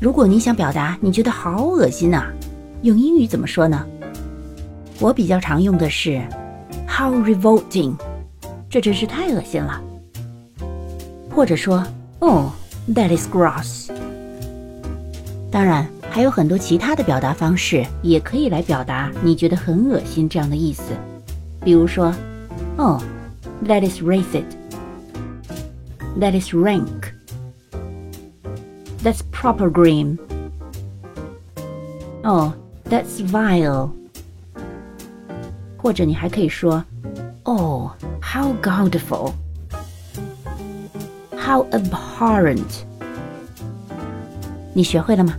如果你想表达你觉得好恶心啊，用英语怎么说呢？我比较常用的是 “How revolting”，这真是太恶心了。或者说 “Oh, that is gross”。当然，还有很多其他的表达方式也可以来表达你觉得很恶心这样的意思。比如说，“Oh, that is racist”。That is rank. That's proper grim. Oh, that's vile. 或者你还可以说，Oh, how godful. How abhorrent. 你学会了吗？